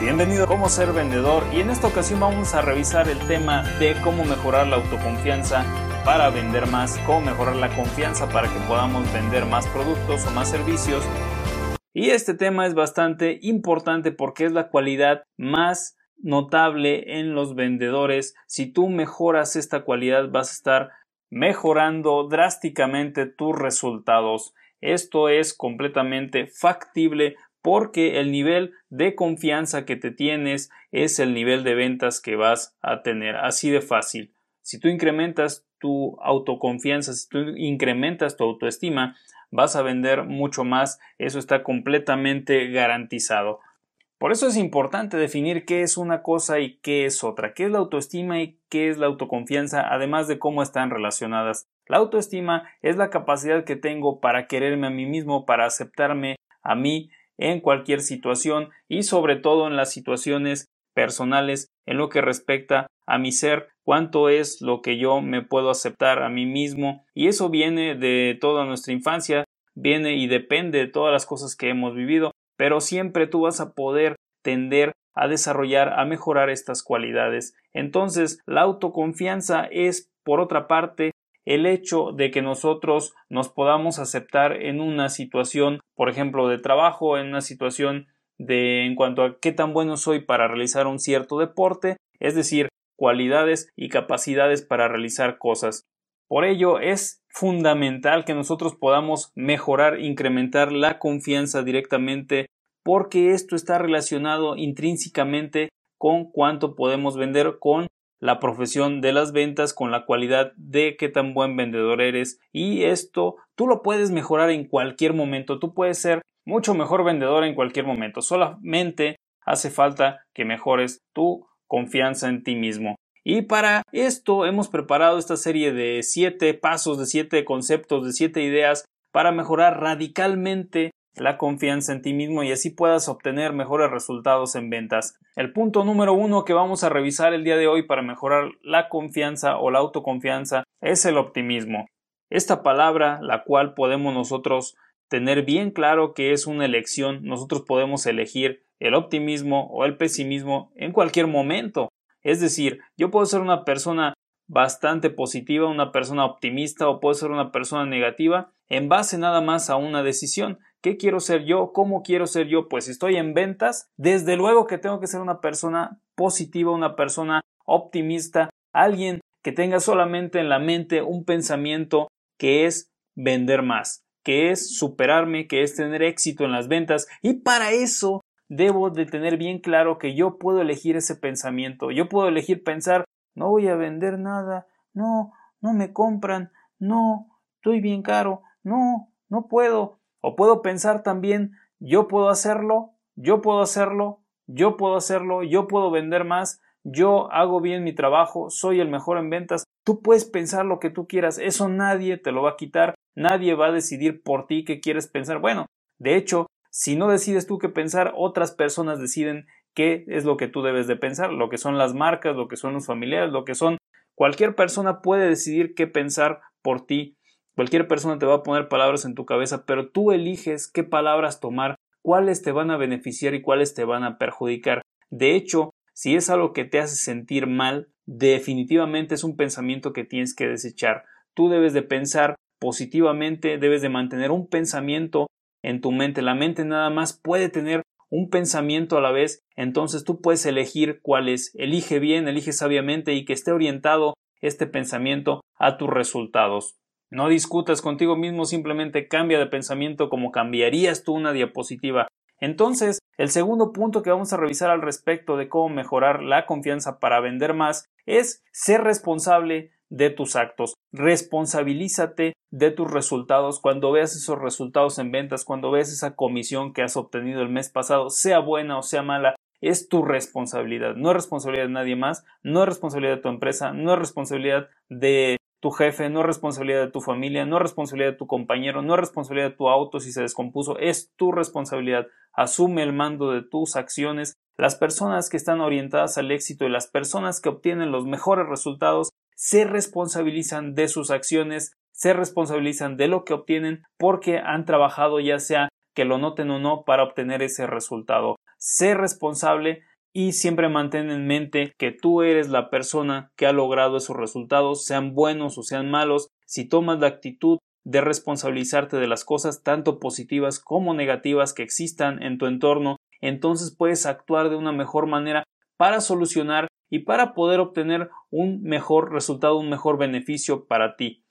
Bienvenido a Cómo ser vendedor y en esta ocasión vamos a revisar el tema de cómo mejorar la autoconfianza para vender más, cómo mejorar la confianza para que podamos vender más productos o más servicios. Y este tema es bastante importante porque es la cualidad más notable en los vendedores. Si tú mejoras esta cualidad vas a estar mejorando drásticamente tus resultados. Esto es completamente factible porque el nivel de confianza que te tienes es el nivel de ventas que vas a tener. Así de fácil. Si tú incrementas tu autoconfianza, si tú incrementas tu autoestima, vas a vender mucho más. Eso está completamente garantizado. Por eso es importante definir qué es una cosa y qué es otra, qué es la autoestima y qué es la autoconfianza, además de cómo están relacionadas. La autoestima es la capacidad que tengo para quererme a mí mismo, para aceptarme a mí en cualquier situación y sobre todo en las situaciones personales en lo que respecta a mi ser, cuánto es lo que yo me puedo aceptar a mí mismo y eso viene de toda nuestra infancia, viene y depende de todas las cosas que hemos vivido, pero siempre tú vas a poder tender a desarrollar, a mejorar estas cualidades. Entonces, la autoconfianza es, por otra parte, el hecho de que nosotros nos podamos aceptar en una situación, por ejemplo, de trabajo, en una situación de en cuanto a qué tan bueno soy para realizar un cierto deporte, es decir, cualidades y capacidades para realizar cosas. Por ello es fundamental que nosotros podamos mejorar, incrementar la confianza directamente porque esto está relacionado intrínsecamente con cuánto podemos vender, con la profesión de las ventas, con la cualidad de qué tan buen vendedor eres. Y esto tú lo puedes mejorar en cualquier momento, tú puedes ser mucho mejor vendedor en cualquier momento, solamente hace falta que mejores tu confianza en ti mismo. Y para esto hemos preparado esta serie de siete pasos, de siete conceptos, de siete ideas para mejorar radicalmente la confianza en ti mismo y así puedas obtener mejores resultados en ventas. El punto número uno que vamos a revisar el día de hoy para mejorar la confianza o la autoconfianza es el optimismo. Esta palabra, la cual podemos nosotros tener bien claro que es una elección, nosotros podemos elegir el optimismo o el pesimismo en cualquier momento. Es decir, yo puedo ser una persona bastante positiva, una persona optimista o puedo ser una persona negativa en base nada más a una decisión. ¿Qué quiero ser yo? ¿Cómo quiero ser yo? Pues estoy en ventas, desde luego que tengo que ser una persona positiva, una persona optimista, alguien que tenga solamente en la mente un pensamiento que es vender más, que es superarme, que es tener éxito en las ventas y para eso debo de tener bien claro que yo puedo elegir ese pensamiento. Yo puedo elegir pensar, no voy a vender nada, no, no me compran, no, estoy bien caro, no, no puedo. O puedo pensar también, yo puedo hacerlo, yo puedo hacerlo, yo puedo hacerlo, yo puedo vender más, yo hago bien mi trabajo, soy el mejor en ventas. Tú puedes pensar lo que tú quieras, eso nadie te lo va a quitar, nadie va a decidir por ti qué quieres pensar. Bueno, de hecho, si no decides tú qué pensar, otras personas deciden qué es lo que tú debes de pensar, lo que son las marcas, lo que son los familiares, lo que son cualquier persona puede decidir qué pensar por ti. Cualquier persona te va a poner palabras en tu cabeza, pero tú eliges qué palabras tomar, cuáles te van a beneficiar y cuáles te van a perjudicar. De hecho, si es algo que te hace sentir mal, definitivamente es un pensamiento que tienes que desechar. Tú debes de pensar positivamente, debes de mantener un pensamiento en tu mente. La mente nada más puede tener un pensamiento a la vez, entonces tú puedes elegir cuál es. Elige bien, elige sabiamente y que esté orientado este pensamiento a tus resultados. No discutas contigo mismo, simplemente cambia de pensamiento como cambiarías tú una diapositiva. Entonces, el segundo punto que vamos a revisar al respecto de cómo mejorar la confianza para vender más es ser responsable de tus actos. Responsabilízate de tus resultados. Cuando veas esos resultados en ventas, cuando veas esa comisión que has obtenido el mes pasado, sea buena o sea mala, es tu responsabilidad. No es responsabilidad de nadie más, no es responsabilidad de tu empresa, no es responsabilidad de tu jefe, no es responsabilidad de tu familia, no es responsabilidad de tu compañero, no es responsabilidad de tu auto si se descompuso, es tu responsabilidad. Asume el mando de tus acciones. Las personas que están orientadas al éxito y las personas que obtienen los mejores resultados se responsabilizan de sus acciones, se responsabilizan de lo que obtienen porque han trabajado ya sea que lo noten o no para obtener ese resultado. Sé responsable y siempre mantén en mente que tú eres la persona que ha logrado esos resultados, sean buenos o sean malos, si tomas la actitud de responsabilizarte de las cosas tanto positivas como negativas que existan en tu entorno, entonces puedes actuar de una mejor manera para solucionar y para poder obtener un mejor resultado, un mejor beneficio para ti.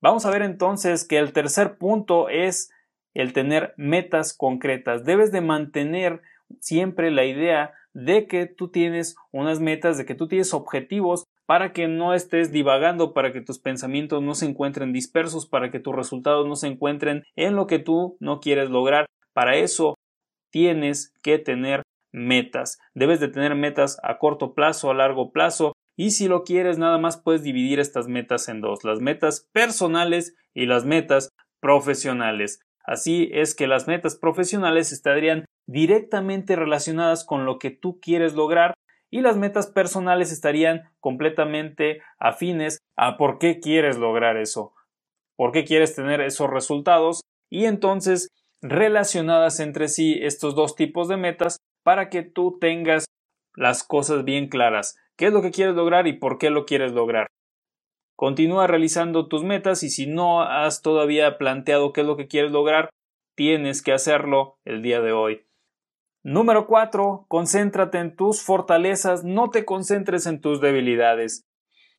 Vamos a ver entonces que el tercer punto es el tener metas concretas. Debes de mantener siempre la idea de que tú tienes unas metas, de que tú tienes objetivos para que no estés divagando, para que tus pensamientos no se encuentren dispersos, para que tus resultados no se encuentren en lo que tú no quieres lograr. Para eso tienes que tener metas. Debes de tener metas a corto plazo, a largo plazo, y si lo quieres nada más puedes dividir estas metas en dos, las metas personales y las metas profesionales. Así es que las metas profesionales estarían directamente relacionadas con lo que tú quieres lograr y las metas personales estarían completamente afines a por qué quieres lograr eso, por qué quieres tener esos resultados y entonces relacionadas entre sí estos dos tipos de metas para que tú tengas las cosas bien claras, qué es lo que quieres lograr y por qué lo quieres lograr. Continúa realizando tus metas y si no has todavía planteado qué es lo que quieres lograr, tienes que hacerlo el día de hoy. Número 4. Concéntrate en tus fortalezas, no te concentres en tus debilidades.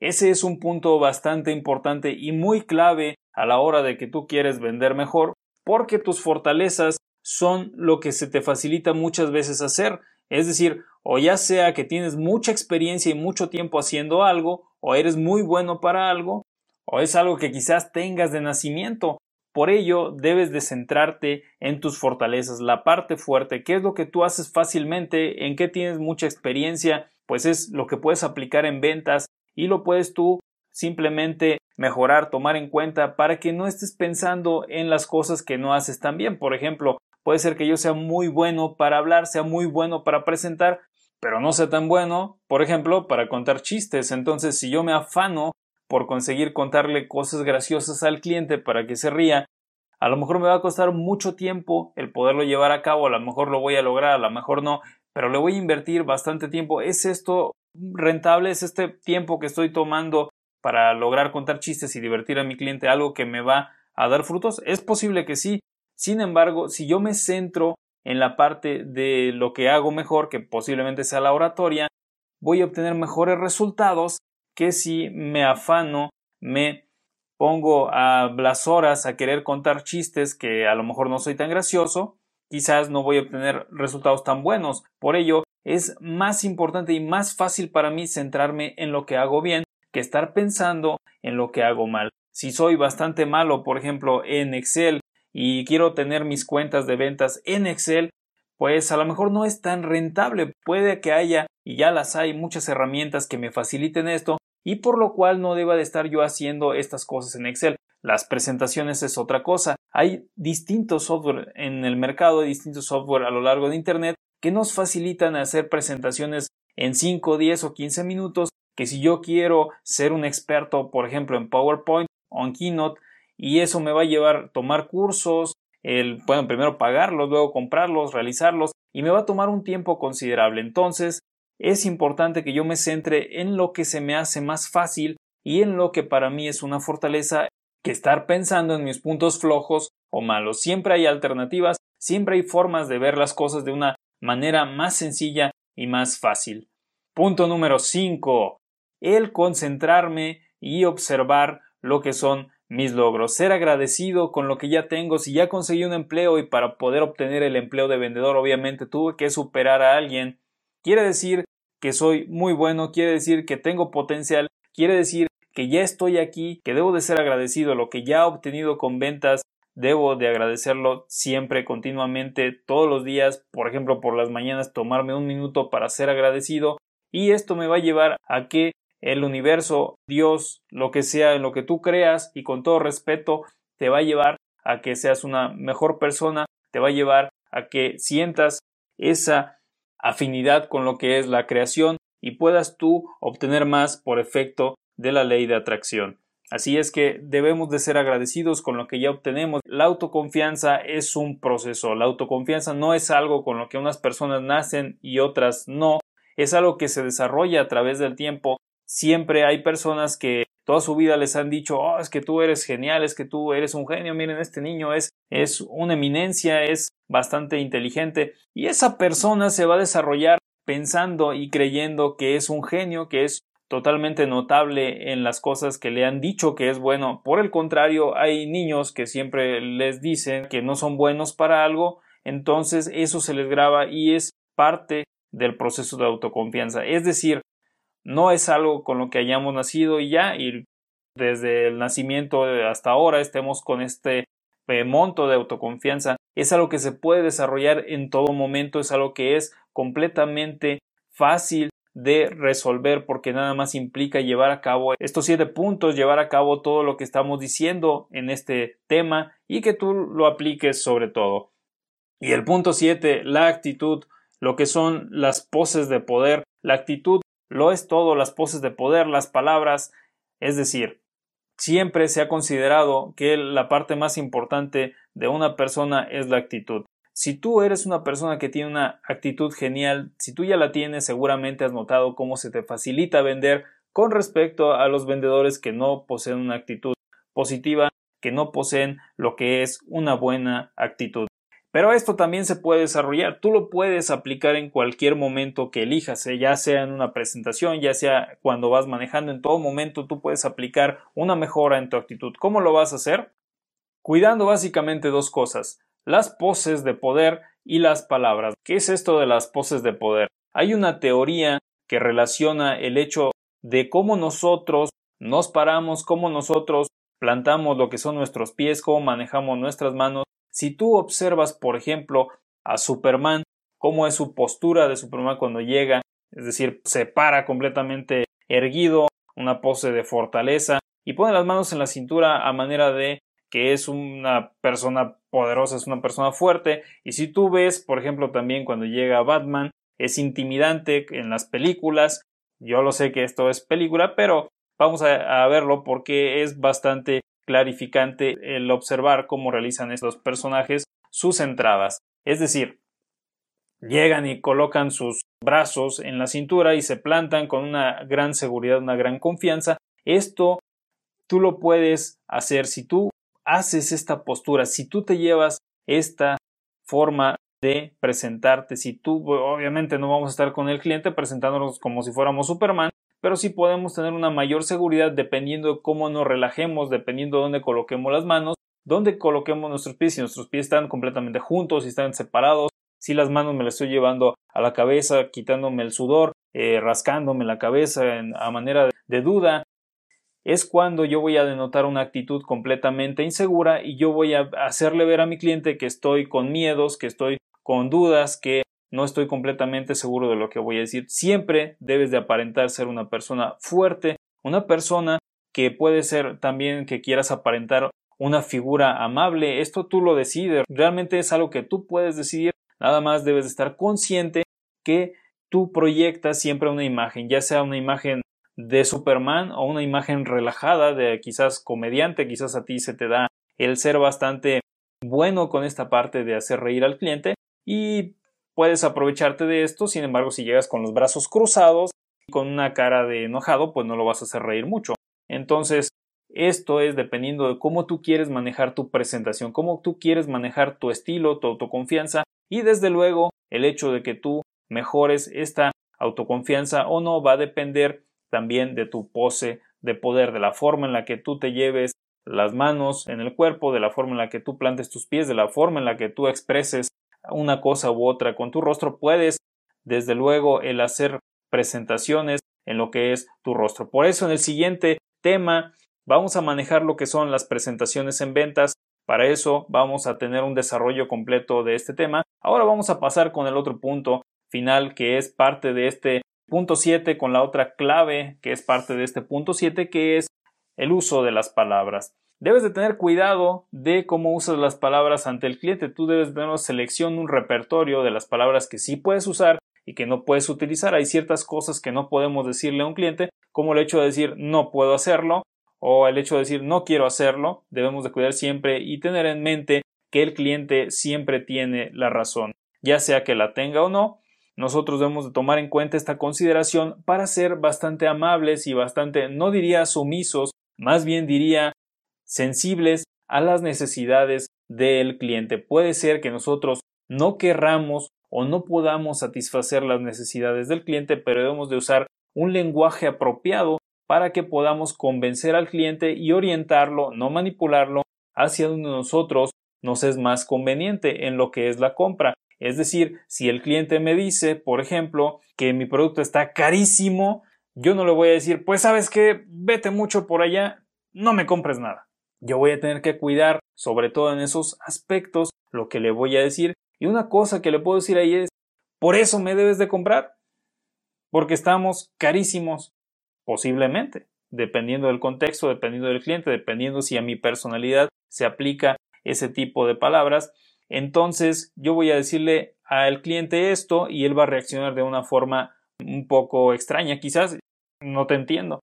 Ese es un punto bastante importante y muy clave a la hora de que tú quieres vender mejor, porque tus fortalezas son lo que se te facilita muchas veces hacer. Es decir, o ya sea que tienes mucha experiencia y mucho tiempo haciendo algo, o eres muy bueno para algo, o es algo que quizás tengas de nacimiento. Por ello, debes de centrarte en tus fortalezas, la parte fuerte, qué es lo que tú haces fácilmente, en qué tienes mucha experiencia, pues es lo que puedes aplicar en ventas y lo puedes tú simplemente mejorar, tomar en cuenta para que no estés pensando en las cosas que no haces tan bien. Por ejemplo, puede ser que yo sea muy bueno para hablar, sea muy bueno para presentar, pero no sea tan bueno, por ejemplo, para contar chistes. Entonces, si yo me afano por conseguir contarle cosas graciosas al cliente para que se ría, a lo mejor me va a costar mucho tiempo el poderlo llevar a cabo, a lo mejor lo voy a lograr, a lo mejor no, pero le voy a invertir bastante tiempo. ¿Es esto rentable? ¿Es este tiempo que estoy tomando para lograr contar chistes y divertir a mi cliente algo que me va a dar frutos? Es posible que sí. Sin embargo, si yo me centro en la parte de lo que hago mejor, que posiblemente sea la oratoria, voy a obtener mejores resultados que si me afano, me pongo a las horas a querer contar chistes que a lo mejor no soy tan gracioso, quizás no voy a obtener resultados tan buenos. Por ello, es más importante y más fácil para mí centrarme en lo que hago bien que estar pensando en lo que hago mal. Si soy bastante malo, por ejemplo, en Excel y quiero tener mis cuentas de ventas en Excel, pues a lo mejor no es tan rentable. Puede que haya, y ya las hay, muchas herramientas que me faciliten esto, y por lo cual no deba de estar yo haciendo estas cosas en Excel. Las presentaciones es otra cosa. Hay distintos software en el mercado, distintos software a lo largo de Internet que nos facilitan hacer presentaciones en 5, 10 o 15 minutos, que si yo quiero ser un experto, por ejemplo, en PowerPoint o en Keynote, y eso me va a llevar a tomar cursos, el, bueno, primero pagarlos, luego comprarlos, realizarlos, y me va a tomar un tiempo considerable. Entonces, es importante que yo me centre en lo que se me hace más fácil y en lo que para mí es una fortaleza que estar pensando en mis puntos flojos o malos. Siempre hay alternativas, siempre hay formas de ver las cosas de una manera más sencilla y más fácil. Punto número 5. El concentrarme y observar lo que son mis logros, ser agradecido con lo que ya tengo. Si ya conseguí un empleo y para poder obtener el empleo de vendedor obviamente tuve que superar a alguien, quiere decir que soy muy bueno, quiere decir que tengo potencial, quiere decir que ya estoy aquí, que debo de ser agradecido lo que ya he obtenido con ventas, debo de agradecerlo siempre, continuamente, todos los días, por ejemplo, por las mañanas, tomarme un minuto para ser agradecido y esto me va a llevar a que el universo, Dios, lo que sea en lo que tú creas y con todo respeto, te va a llevar a que seas una mejor persona, te va a llevar a que sientas esa afinidad con lo que es la creación y puedas tú obtener más por efecto de la ley de atracción. Así es que debemos de ser agradecidos con lo que ya obtenemos. La autoconfianza es un proceso. La autoconfianza no es algo con lo que unas personas nacen y otras no. Es algo que se desarrolla a través del tiempo. Siempre hay personas que toda su vida les han dicho, oh, es que tú eres genial, es que tú eres un genio, miren, este niño es, es una eminencia, es bastante inteligente. Y esa persona se va a desarrollar pensando y creyendo que es un genio, que es totalmente notable en las cosas que le han dicho que es bueno. Por el contrario, hay niños que siempre les dicen que no son buenos para algo, entonces eso se les graba y es parte del proceso de autoconfianza. Es decir, no es algo con lo que hayamos nacido y ya, y desde el nacimiento hasta ahora estemos con este eh, monto de autoconfianza. Es algo que se puede desarrollar en todo momento, es algo que es completamente fácil de resolver porque nada más implica llevar a cabo estos siete puntos, llevar a cabo todo lo que estamos diciendo en este tema y que tú lo apliques sobre todo. Y el punto siete, la actitud, lo que son las poses de poder. La actitud lo es todo, las poses de poder, las palabras, es decir, siempre se ha considerado que la parte más importante de una persona es la actitud. Si tú eres una persona que tiene una actitud genial, si tú ya la tienes, seguramente has notado cómo se te facilita vender con respecto a los vendedores que no poseen una actitud positiva, que no poseen lo que es una buena actitud. Pero esto también se puede desarrollar, tú lo puedes aplicar en cualquier momento que elijas, ¿eh? ya sea en una presentación, ya sea cuando vas manejando, en todo momento tú puedes aplicar una mejora en tu actitud. ¿Cómo lo vas a hacer? Cuidando básicamente dos cosas las poses de poder y las palabras. ¿Qué es esto de las poses de poder? Hay una teoría que relaciona el hecho de cómo nosotros nos paramos, cómo nosotros plantamos lo que son nuestros pies, cómo manejamos nuestras manos. Si tú observas, por ejemplo, a Superman, cómo es su postura de Superman cuando llega, es decir, se para completamente erguido, una pose de fortaleza, y pone las manos en la cintura a manera de que es una persona poderosa, es una persona fuerte. Y si tú ves, por ejemplo, también cuando llega Batman, es intimidante en las películas. Yo lo sé que esto es película, pero vamos a, verlo porque es bastante clarificante el observar cómo realizan estos personajes sus entradas. Es decir, llegan y colocan sus brazos en la cintura y se plantan con una gran seguridad, una gran confianza. Esto tú lo puedes hacer si tú haces esta postura, si tú te llevas esta forma de presentarte, si tú obviamente no vamos a estar con el cliente presentándonos como si fuéramos Superman, pero sí podemos tener una mayor seguridad dependiendo de cómo nos relajemos, dependiendo de dónde coloquemos las manos, dónde coloquemos nuestros pies, si nuestros pies están completamente juntos, si están separados, si las manos me las estoy llevando a la cabeza, quitándome el sudor, eh, rascándome la cabeza a manera de duda, es cuando yo voy a denotar una actitud completamente insegura y yo voy a hacerle ver a mi cliente que estoy con miedos, que estoy con dudas, que no estoy completamente seguro de lo que voy a decir. Siempre debes de aparentar ser una persona fuerte, una persona que puede ser también que quieras aparentar una figura amable. Esto tú lo decides. Realmente es algo que tú puedes decidir. Nada más debes de estar consciente que tú proyectas siempre una imagen, ya sea una imagen de Superman o una imagen relajada de quizás comediante, quizás a ti se te da el ser bastante bueno con esta parte de hacer reír al cliente y puedes aprovecharte de esto, sin embargo si llegas con los brazos cruzados y con una cara de enojado pues no lo vas a hacer reír mucho. Entonces esto es dependiendo de cómo tú quieres manejar tu presentación, cómo tú quieres manejar tu estilo, tu autoconfianza y desde luego el hecho de que tú mejores esta autoconfianza o no va a depender también de tu pose de poder, de la forma en la que tú te lleves las manos en el cuerpo, de la forma en la que tú plantes tus pies, de la forma en la que tú expreses una cosa u otra con tu rostro, puedes desde luego el hacer presentaciones en lo que es tu rostro. Por eso en el siguiente tema vamos a manejar lo que son las presentaciones en ventas. Para eso vamos a tener un desarrollo completo de este tema. Ahora vamos a pasar con el otro punto final que es parte de este punto 7 con la otra clave que es parte de este punto 7 que es el uso de las palabras. Debes de tener cuidado de cómo usas las palabras ante el cliente. Tú debes tener una selección, un repertorio de las palabras que sí puedes usar y que no puedes utilizar. Hay ciertas cosas que no podemos decirle a un cliente, como el hecho de decir no puedo hacerlo o el hecho de decir no quiero hacerlo, debemos de cuidar siempre y tener en mente que el cliente siempre tiene la razón, ya sea que la tenga o no. Nosotros debemos de tomar en cuenta esta consideración para ser bastante amables y bastante, no diría sumisos, más bien diría sensibles a las necesidades del cliente. Puede ser que nosotros no querramos o no podamos satisfacer las necesidades del cliente, pero debemos de usar un lenguaje apropiado para que podamos convencer al cliente y orientarlo, no manipularlo, hacia donde nosotros nos es más conveniente en lo que es la compra. Es decir, si el cliente me dice, por ejemplo, que mi producto está carísimo, yo no le voy a decir, pues sabes que vete mucho por allá, no me compres nada. Yo voy a tener que cuidar, sobre todo en esos aspectos, lo que le voy a decir. Y una cosa que le puedo decir ahí es, por eso me debes de comprar, porque estamos carísimos, posiblemente, dependiendo del contexto, dependiendo del cliente, dependiendo si a mi personalidad se aplica ese tipo de palabras. Entonces yo voy a decirle al cliente esto y él va a reaccionar de una forma un poco extraña, quizás no te entiendo.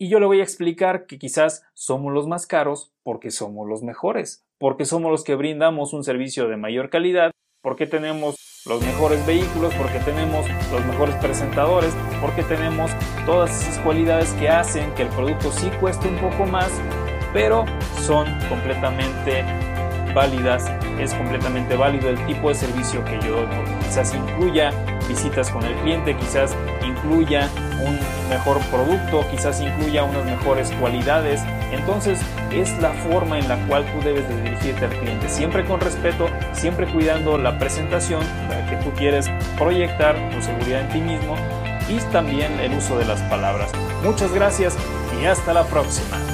Y yo le voy a explicar que quizás somos los más caros porque somos los mejores, porque somos los que brindamos un servicio de mayor calidad, porque tenemos los mejores vehículos, porque tenemos los mejores presentadores, porque tenemos todas esas cualidades que hacen que el producto sí cueste un poco más, pero son completamente válidas, es completamente válido el tipo de servicio que yo doy, quizás incluya visitas con el cliente, quizás incluya un mejor producto, quizás incluya unas mejores cualidades. Entonces es la forma en la cual tú debes de dirigirte al cliente, siempre con respeto, siempre cuidando la presentación que tú quieres proyectar, tu seguridad en ti mismo y también el uso de las palabras. Muchas gracias y hasta la próxima.